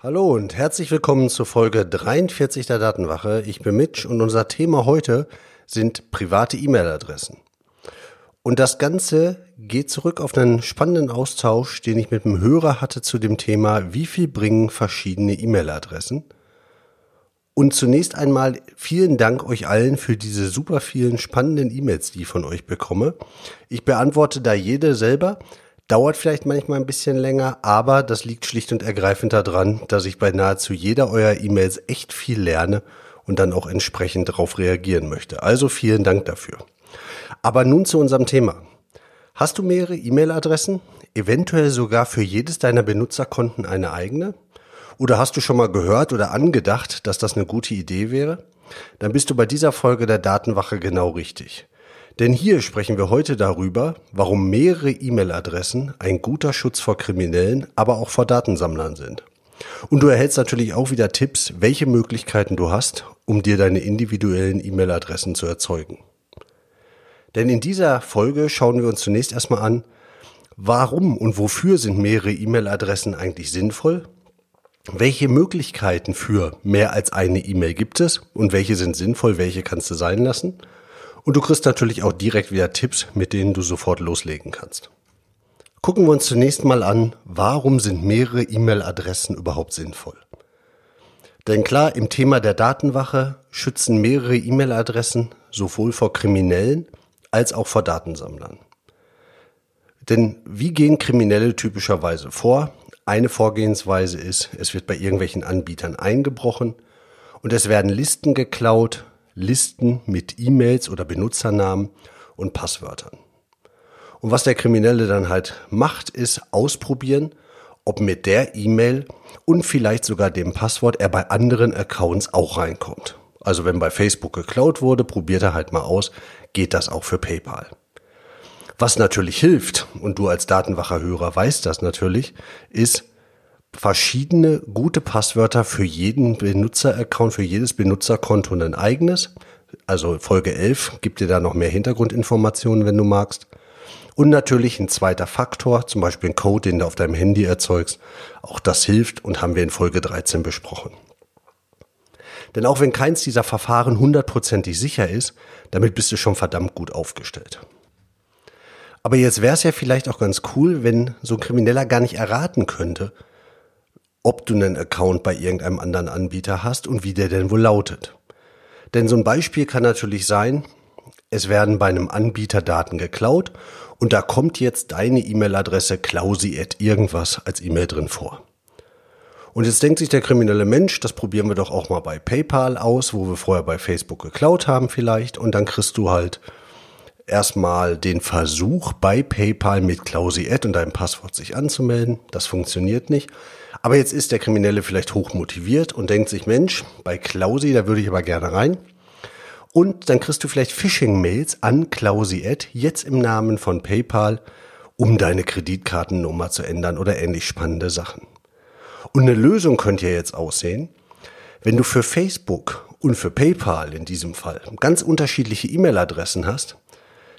Hallo und herzlich willkommen zur Folge 43 der Datenwache. Ich bin Mitch und unser Thema heute sind private E-Mail-Adressen. Und das Ganze geht zurück auf einen spannenden Austausch, den ich mit einem Hörer hatte zu dem Thema, wie viel bringen verschiedene E-Mail-Adressen. Und zunächst einmal vielen Dank euch allen für diese super vielen spannenden E-Mails, die ich von euch bekomme. Ich beantworte da jede selber. Dauert vielleicht manchmal ein bisschen länger, aber das liegt schlicht und ergreifend daran, dass ich bei nahezu jeder eurer E-Mails echt viel lerne und dann auch entsprechend darauf reagieren möchte. Also vielen Dank dafür. Aber nun zu unserem Thema. Hast du mehrere E-Mail-Adressen? Eventuell sogar für jedes deiner Benutzerkonten eine eigene? Oder hast du schon mal gehört oder angedacht, dass das eine gute Idee wäre? Dann bist du bei dieser Folge der Datenwache genau richtig. Denn hier sprechen wir heute darüber, warum mehrere E-Mail-Adressen ein guter Schutz vor Kriminellen, aber auch vor Datensammlern sind. Und du erhältst natürlich auch wieder Tipps, welche Möglichkeiten du hast, um dir deine individuellen E-Mail-Adressen zu erzeugen. Denn in dieser Folge schauen wir uns zunächst erstmal an, warum und wofür sind mehrere E-Mail-Adressen eigentlich sinnvoll? Welche Möglichkeiten für mehr als eine E-Mail gibt es und welche sind sinnvoll, welche kannst du sein lassen? Und du kriegst natürlich auch direkt wieder Tipps, mit denen du sofort loslegen kannst. Gucken wir uns zunächst mal an, warum sind mehrere E-Mail-Adressen überhaupt sinnvoll? Denn klar, im Thema der Datenwache schützen mehrere E-Mail-Adressen sowohl vor Kriminellen als auch vor Datensammlern. Denn wie gehen Kriminelle typischerweise vor? Eine Vorgehensweise ist, es wird bei irgendwelchen Anbietern eingebrochen und es werden Listen geklaut, Listen mit E-Mails oder Benutzernamen und Passwörtern. Und was der Kriminelle dann halt macht, ist ausprobieren, ob mit der E-Mail und vielleicht sogar dem Passwort er bei anderen Accounts auch reinkommt. Also wenn bei Facebook geklaut wurde, probiert er halt mal aus, geht das auch für PayPal. Was natürlich hilft, und du als Datenwacher Hörer weißt das natürlich, ist, verschiedene gute Passwörter für jeden Benutzeraccount, für jedes Benutzerkonto ein eigenes. Also Folge 11 gibt dir da noch mehr Hintergrundinformationen, wenn du magst. Und natürlich ein zweiter Faktor, zum Beispiel ein Code, den du auf deinem Handy erzeugst. Auch das hilft und haben wir in Folge 13 besprochen. Denn auch wenn keins dieser Verfahren hundertprozentig sicher ist, damit bist du schon verdammt gut aufgestellt. Aber jetzt wäre es ja vielleicht auch ganz cool, wenn so ein Krimineller gar nicht erraten könnte, ob du einen Account bei irgendeinem anderen Anbieter hast und wie der denn wohl lautet. Denn so ein Beispiel kann natürlich sein, es werden bei einem Anbieter Daten geklaut und da kommt jetzt deine E-Mail-Adresse klausi irgendwas als E-Mail drin vor. Und jetzt denkt sich der kriminelle Mensch, das probieren wir doch auch mal bei PayPal aus, wo wir vorher bei Facebook geklaut haben vielleicht und dann kriegst du halt erstmal den Versuch bei PayPal mit Klausi Ad und deinem Passwort sich anzumelden. Das funktioniert nicht. Aber jetzt ist der Kriminelle vielleicht hoch motiviert und denkt sich, Mensch, bei Klausi, da würde ich aber gerne rein. Und dann kriegst du vielleicht Phishing-Mails an Klausi-Ad, jetzt im Namen von PayPal, um deine Kreditkartennummer zu ändern oder ähnlich spannende Sachen. Und eine Lösung könnte ja jetzt aussehen, wenn du für Facebook und für PayPal in diesem Fall ganz unterschiedliche E-Mail-Adressen hast,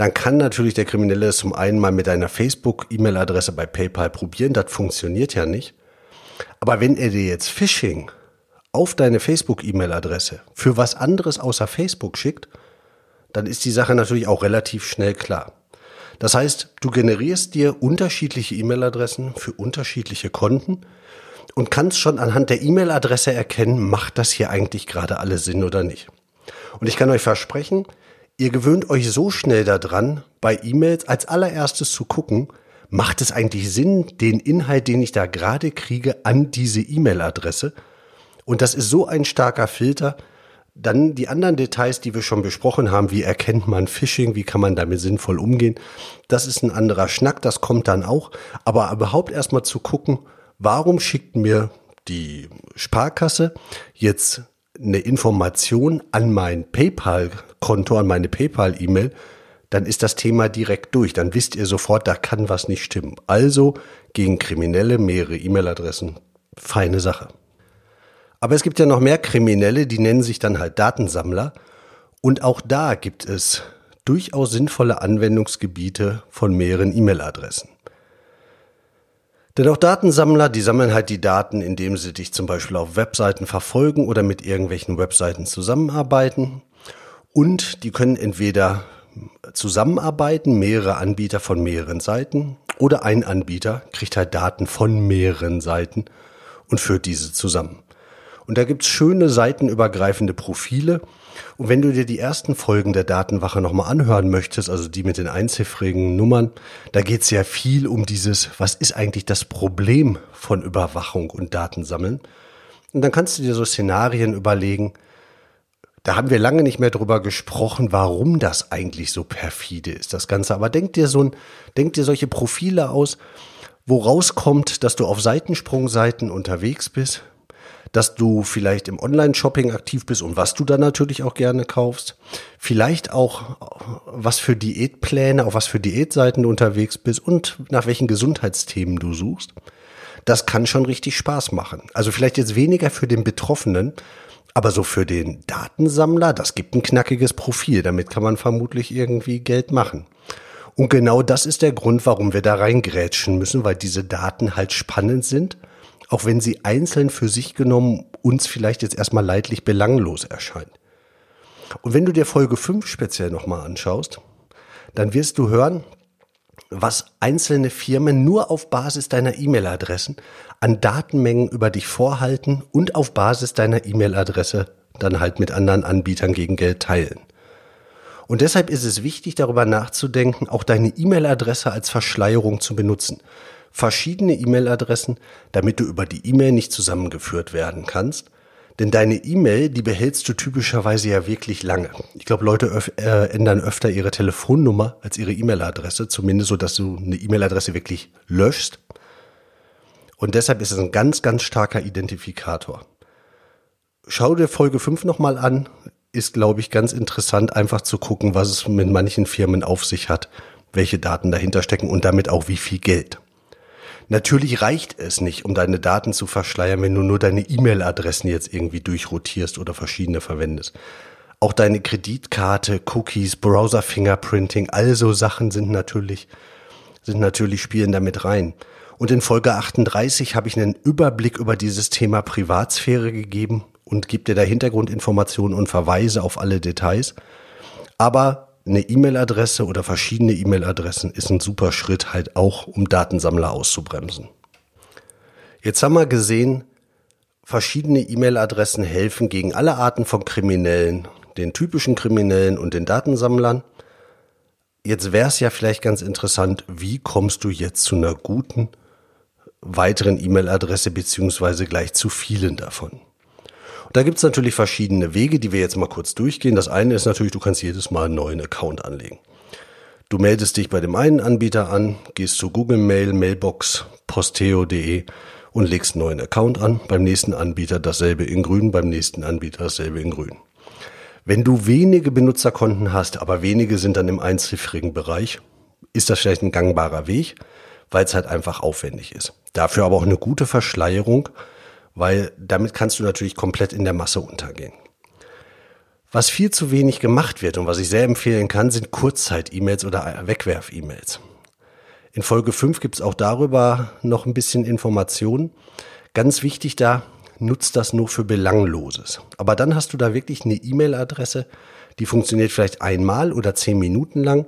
dann kann natürlich der Kriminelle es zum einen mal mit deiner Facebook-E-Mail-Adresse bei PayPal probieren, das funktioniert ja nicht. Aber wenn er dir jetzt Phishing auf deine Facebook-E-Mail-Adresse für was anderes außer Facebook schickt, dann ist die Sache natürlich auch relativ schnell klar. Das heißt, du generierst dir unterschiedliche E-Mail-Adressen für unterschiedliche Konten und kannst schon anhand der E-Mail-Adresse erkennen, macht das hier eigentlich gerade alles Sinn oder nicht. Und ich kann euch versprechen, ihr gewöhnt euch so schnell daran, bei E-Mails als allererstes zu gucken, macht es eigentlich Sinn, den Inhalt, den ich da gerade kriege, an diese E-Mail-Adresse? Und das ist so ein starker Filter. Dann die anderen Details, die wir schon besprochen haben, wie erkennt man Phishing, wie kann man damit sinnvoll umgehen, das ist ein anderer Schnack, das kommt dann auch. Aber überhaupt erstmal zu gucken, warum schickt mir die Sparkasse jetzt eine Information an mein PayPal-Konto, an meine PayPal-E-Mail, dann ist das Thema direkt durch. Dann wisst ihr sofort, da kann was nicht stimmen. Also gegen Kriminelle mehrere E-Mail-Adressen. Feine Sache. Aber es gibt ja noch mehr Kriminelle, die nennen sich dann halt Datensammler. Und auch da gibt es durchaus sinnvolle Anwendungsgebiete von mehreren E-Mail-Adressen. Denn auch Datensammler, die sammeln halt die Daten, indem sie dich zum Beispiel auf Webseiten verfolgen oder mit irgendwelchen Webseiten zusammenarbeiten. Und die können entweder zusammenarbeiten, mehrere Anbieter von mehreren Seiten, oder ein Anbieter kriegt halt Daten von mehreren Seiten und führt diese zusammen. Und da gibt's schöne seitenübergreifende Profile. Und wenn du dir die ersten Folgen der Datenwache nochmal anhören möchtest, also die mit den einziffrigen Nummern, da geht's ja viel um dieses, was ist eigentlich das Problem von Überwachung und Datensammeln. Und dann kannst du dir so Szenarien überlegen, da haben wir lange nicht mehr drüber gesprochen, warum das eigentlich so perfide ist, das Ganze. Aber denk dir so ein, denk dir solche Profile aus, wo rauskommt, dass du auf Seitensprungseiten unterwegs bist, dass du vielleicht im Online-Shopping aktiv bist und was du dann natürlich auch gerne kaufst. Vielleicht auch, was für Diätpläne, auf was für Diätseiten du unterwegs bist und nach welchen Gesundheitsthemen du suchst. Das kann schon richtig Spaß machen. Also vielleicht jetzt weniger für den Betroffenen, aber so für den Datensammler, das gibt ein knackiges Profil. Damit kann man vermutlich irgendwie Geld machen. Und genau das ist der Grund, warum wir da reingrätschen müssen, weil diese Daten halt spannend sind auch wenn sie einzeln für sich genommen uns vielleicht jetzt erstmal leidlich belanglos erscheint. Und wenn du dir Folge 5 speziell nochmal anschaust, dann wirst du hören, was einzelne Firmen nur auf Basis deiner E-Mail-Adressen an Datenmengen über dich vorhalten und auf Basis deiner E-Mail-Adresse dann halt mit anderen Anbietern gegen Geld teilen. Und deshalb ist es wichtig, darüber nachzudenken, auch deine E-Mail-Adresse als Verschleierung zu benutzen verschiedene E-Mail-Adressen, damit du über die E-Mail nicht zusammengeführt werden kannst. Denn deine E-Mail, die behältst du typischerweise ja wirklich lange. Ich glaube, Leute öf äh, ändern öfter ihre Telefonnummer als ihre E-Mail-Adresse, zumindest so, dass du eine E-Mail-Adresse wirklich löschst. Und deshalb ist es ein ganz, ganz starker Identifikator. Schau dir Folge 5 nochmal an. Ist, glaube ich, ganz interessant, einfach zu gucken, was es mit manchen Firmen auf sich hat, welche Daten dahinter stecken und damit auch wie viel Geld. Natürlich reicht es nicht, um deine Daten zu verschleiern, wenn du nur deine E-Mail-Adressen jetzt irgendwie durchrotierst oder verschiedene verwendest. Auch deine Kreditkarte, Cookies, Browser-Fingerprinting, all so Sachen sind natürlich, sind natürlich spielen damit rein. Und in Folge 38 habe ich einen Überblick über dieses Thema Privatsphäre gegeben und gebe dir da Hintergrundinformationen und Verweise auf alle Details. Aber eine E-Mail-Adresse oder verschiedene E-Mail-Adressen ist ein super Schritt halt auch, um Datensammler auszubremsen. Jetzt haben wir gesehen, verschiedene E-Mail-Adressen helfen gegen alle Arten von Kriminellen, den typischen Kriminellen und den Datensammlern. Jetzt wäre es ja vielleicht ganz interessant, wie kommst du jetzt zu einer guten weiteren E-Mail-Adresse beziehungsweise gleich zu vielen davon? Da gibt's natürlich verschiedene Wege, die wir jetzt mal kurz durchgehen. Das eine ist natürlich, du kannst jedes Mal einen neuen Account anlegen. Du meldest dich bei dem einen Anbieter an, gehst zu Google Mail, Mailbox, posteo.de und legst einen neuen Account an. Beim nächsten Anbieter dasselbe in grün, beim nächsten Anbieter dasselbe in grün. Wenn du wenige Benutzerkonten hast, aber wenige sind dann im einziffrigen Bereich, ist das vielleicht ein gangbarer Weg, weil es halt einfach aufwendig ist. Dafür aber auch eine gute Verschleierung, weil damit kannst du natürlich komplett in der Masse untergehen. Was viel zu wenig gemacht wird und was ich sehr empfehlen kann, sind Kurzzeit-E-Mails oder Wegwerf-E-Mails. In Folge 5 gibt es auch darüber noch ein bisschen Informationen. Ganz wichtig da, nutzt das nur für Belangloses. Aber dann hast du da wirklich eine E-Mail-Adresse, die funktioniert vielleicht einmal oder zehn Minuten lang.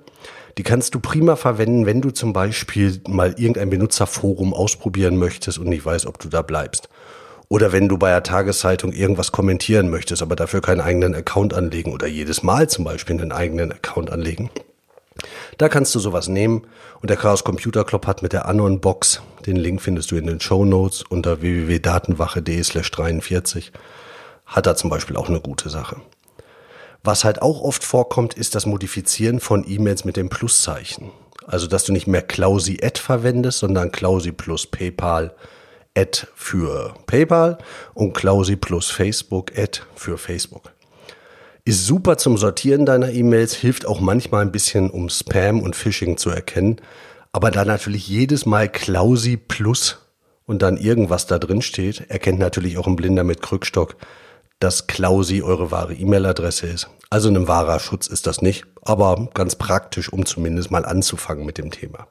Die kannst du prima verwenden, wenn du zum Beispiel mal irgendein Benutzerforum ausprobieren möchtest und nicht weißt, ob du da bleibst. Oder wenn du bei der Tageszeitung irgendwas kommentieren möchtest, aber dafür keinen eigenen Account anlegen oder jedes Mal zum Beispiel einen eigenen Account anlegen. Da kannst du sowas nehmen und der Chaos Computer Club hat mit der Anon Box, den Link findest du in den Show Notes unter www.datenwache.de slash 43, hat da zum Beispiel auch eine gute Sache. Was halt auch oft vorkommt, ist das Modifizieren von E-Mails mit dem Pluszeichen. Also, dass du nicht mehr Klausi Ad verwendest, sondern Klausi plus PayPal, Ad für PayPal und Klausi plus Facebook Ad für Facebook. Ist super zum Sortieren deiner E-Mails, hilft auch manchmal ein bisschen, um Spam und Phishing zu erkennen. Aber da natürlich jedes Mal Klausi plus und dann irgendwas da drin steht, erkennt natürlich auch ein Blinder mit Krückstock, dass Klausi eure wahre E-Mail-Adresse ist. Also ein wahrer Schutz ist das nicht, aber ganz praktisch, um zumindest mal anzufangen mit dem Thema.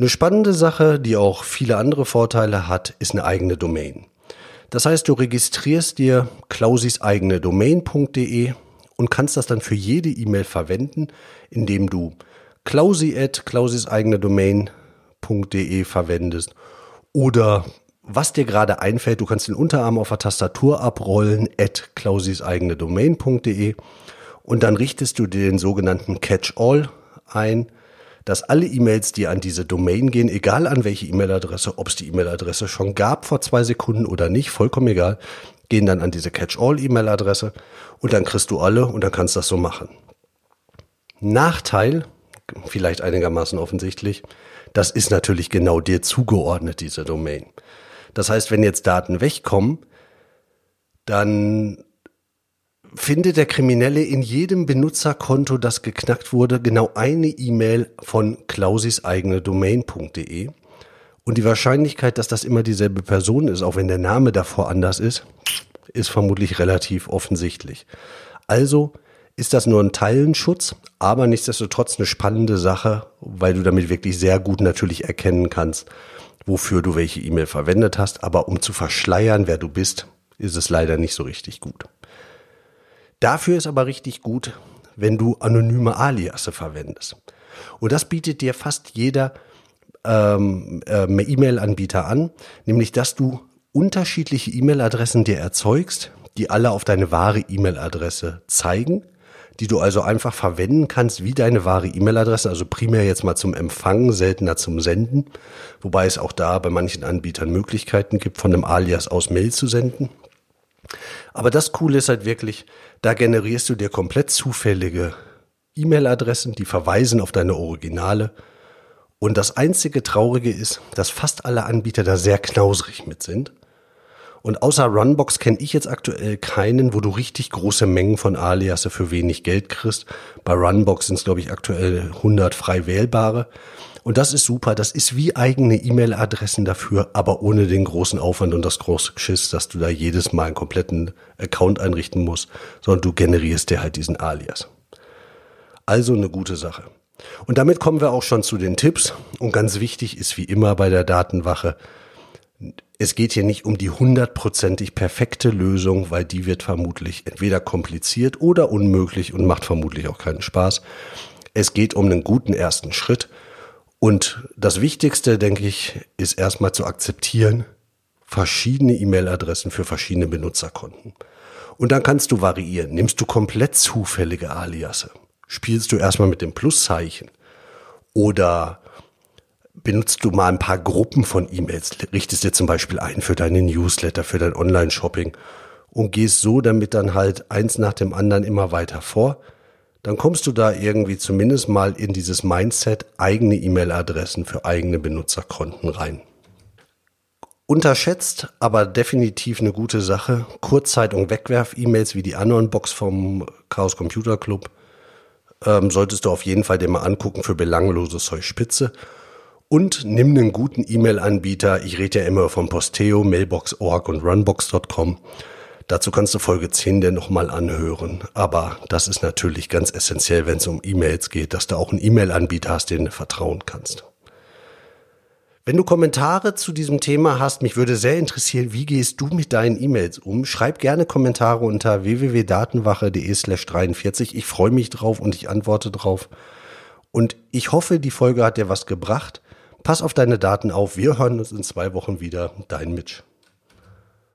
Eine spannende Sache, die auch viele andere Vorteile hat, ist eine eigene Domain. Das heißt, du registrierst dir Klausis eigene Domain.de und kannst das dann für jede E-Mail verwenden, indem du klausi at klausis eigene Domain.de verwendest oder was dir gerade einfällt, du kannst den Unterarm auf der Tastatur abrollen, at klausis eigene Domain.de und dann richtest du dir den sogenannten Catch-all ein dass alle E-Mails, die an diese Domain gehen, egal an welche E-Mail-Adresse, ob es die E-Mail-Adresse schon gab vor zwei Sekunden oder nicht, vollkommen egal, gehen dann an diese Catch-all-E-Mail-Adresse und dann kriegst du alle und dann kannst du das so machen. Nachteil, vielleicht einigermaßen offensichtlich, das ist natürlich genau dir zugeordnet, diese Domain. Das heißt, wenn jetzt Daten wegkommen, dann findet der Kriminelle in jedem Benutzerkonto, das geknackt wurde, genau eine E-Mail von Klausis eigene Domain.de. Und die Wahrscheinlichkeit, dass das immer dieselbe Person ist, auch wenn der Name davor anders ist, ist vermutlich relativ offensichtlich. Also ist das nur ein Teilenschutz, aber nichtsdestotrotz eine spannende Sache, weil du damit wirklich sehr gut natürlich erkennen kannst, wofür du welche E-Mail verwendet hast. Aber um zu verschleiern, wer du bist, ist es leider nicht so richtig gut. Dafür ist aber richtig gut, wenn du anonyme Aliasse verwendest. Und das bietet dir fast jeder ähm, äh, E-Mail-Anbieter an, nämlich dass du unterschiedliche E-Mail-Adressen dir erzeugst, die alle auf deine wahre E-Mail-Adresse zeigen, die du also einfach verwenden kannst wie deine wahre E-Mail-Adresse, also primär jetzt mal zum Empfangen, seltener zum Senden, wobei es auch da bei manchen Anbietern Möglichkeiten gibt, von einem Alias aus Mail zu senden. Aber das Coole ist halt wirklich, da generierst du dir komplett zufällige E-Mail-Adressen, die verweisen auf deine Originale. Und das einzige Traurige ist, dass fast alle Anbieter da sehr knausrig mit sind. Und außer Runbox kenne ich jetzt aktuell keinen, wo du richtig große Mengen von Aliasse für wenig Geld kriegst. Bei Runbox sind es, glaube ich, aktuell 100 frei wählbare. Und das ist super. Das ist wie eigene E-Mail-Adressen dafür, aber ohne den großen Aufwand und das große Geschiss, dass du da jedes Mal einen kompletten Account einrichten musst, sondern du generierst dir halt diesen Alias. Also eine gute Sache. Und damit kommen wir auch schon zu den Tipps. Und ganz wichtig ist wie immer bei der Datenwache, es geht hier nicht um die hundertprozentig perfekte Lösung, weil die wird vermutlich entweder kompliziert oder unmöglich und macht vermutlich auch keinen Spaß. Es geht um einen guten ersten Schritt und das Wichtigste, denke ich, ist erstmal zu akzeptieren, verschiedene E-Mail-Adressen für verschiedene Benutzerkonten. Und dann kannst du variieren. Nimmst du komplett zufällige Aliasse? Spielst du erstmal mit dem Pluszeichen? Oder benutzt du mal ein paar Gruppen von E-Mails? Richtest dir zum Beispiel ein für deine Newsletter, für dein Online-Shopping und gehst so damit dann halt eins nach dem anderen immer weiter vor? Dann kommst du da irgendwie zumindest mal in dieses Mindset, eigene E-Mail-Adressen für eigene Benutzerkonten rein. Unterschätzt, aber definitiv eine gute Sache. Kurzzeitung Wegwerf-E-Mails wie die Anon-Box vom Chaos Computer Club ähm, solltest du auf jeden Fall dir mal angucken für belanglose Zeug Spitze. Und nimm einen guten E-Mail-Anbieter. Ich rede ja immer von Posteo, Mailbox.org und Runbox.com. Dazu kannst du Folge 10 dir nochmal anhören. Aber das ist natürlich ganz essentiell, wenn es um E-Mails geht, dass du auch einen E-Mail-Anbieter hast, den du vertrauen kannst. Wenn du Kommentare zu diesem Thema hast, mich würde sehr interessieren, wie gehst du mit deinen E-Mails um? Schreib gerne Kommentare unter www.datenwache.de slash 43. Ich freue mich drauf und ich antworte drauf. Und ich hoffe, die Folge hat dir was gebracht. Pass auf deine Daten auf. Wir hören uns in zwei Wochen wieder. Dein Mitch.